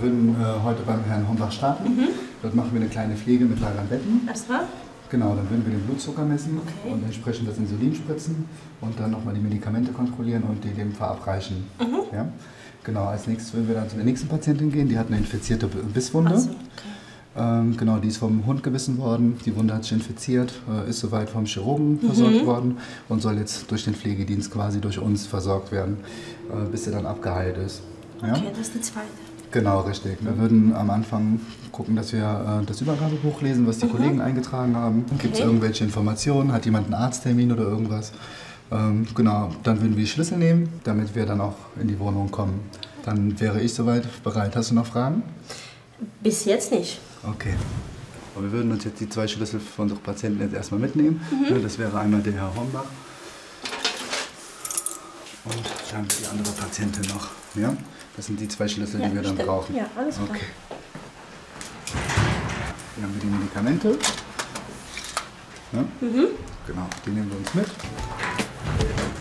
Wir würden äh, heute beim Herrn Hombach starten. Mhm. Dort machen wir eine kleine Pflege mit Lagern Betten. Klar? Genau, dann würden wir den Blutzucker messen Okay. und entsprechend das Insulin spritzen und dann nochmal die Medikamente kontrollieren und die dem verabreichen. Mhm. Ja? Genau, als nächstes würden wir dann zu der nächsten Patientin gehen. Die hat eine infizierte Bisswunde. So, okay. Ähm, genau, die ist vom Hund gebissen worden. Die Wunde hat sich infiziert, äh, ist soweit vom Chirurgen Mhm. versorgt worden und soll jetzt durch den Pflegedienst quasi durch uns versorgt werden, äh, bis sie dann abgeheilt ist. Ja? Okay, das ist die zweite. Genau, richtig. Wir würden am Anfang gucken, dass wir äh, das Übergabebuch lesen, was die Kollegen eingetragen haben. Gibt es Mhm. Okay. irgendwelche Informationen? Hat jemand einen Arzttermin oder irgendwas? Ähm, genau, dann würden wir die Schlüssel nehmen, damit wir dann auch in die Wohnung kommen. Dann wäre ich soweit bereit. Hast du noch Fragen? Bis jetzt nicht. Okay. Aber wir würden uns jetzt die zwei Schlüssel von unseren Patienten jetzt erstmal mitnehmen. Mhm. Das wäre einmal der Herr Hombach und dann die andere Patientin noch. Ja? Das sind die zwei Schlüssel, die wir dann stimmt. brauchen. Ja, alles klar. Okay. Hier haben wir die Medikamente. Ja? Mhm. Genau, die nehmen wir uns mit.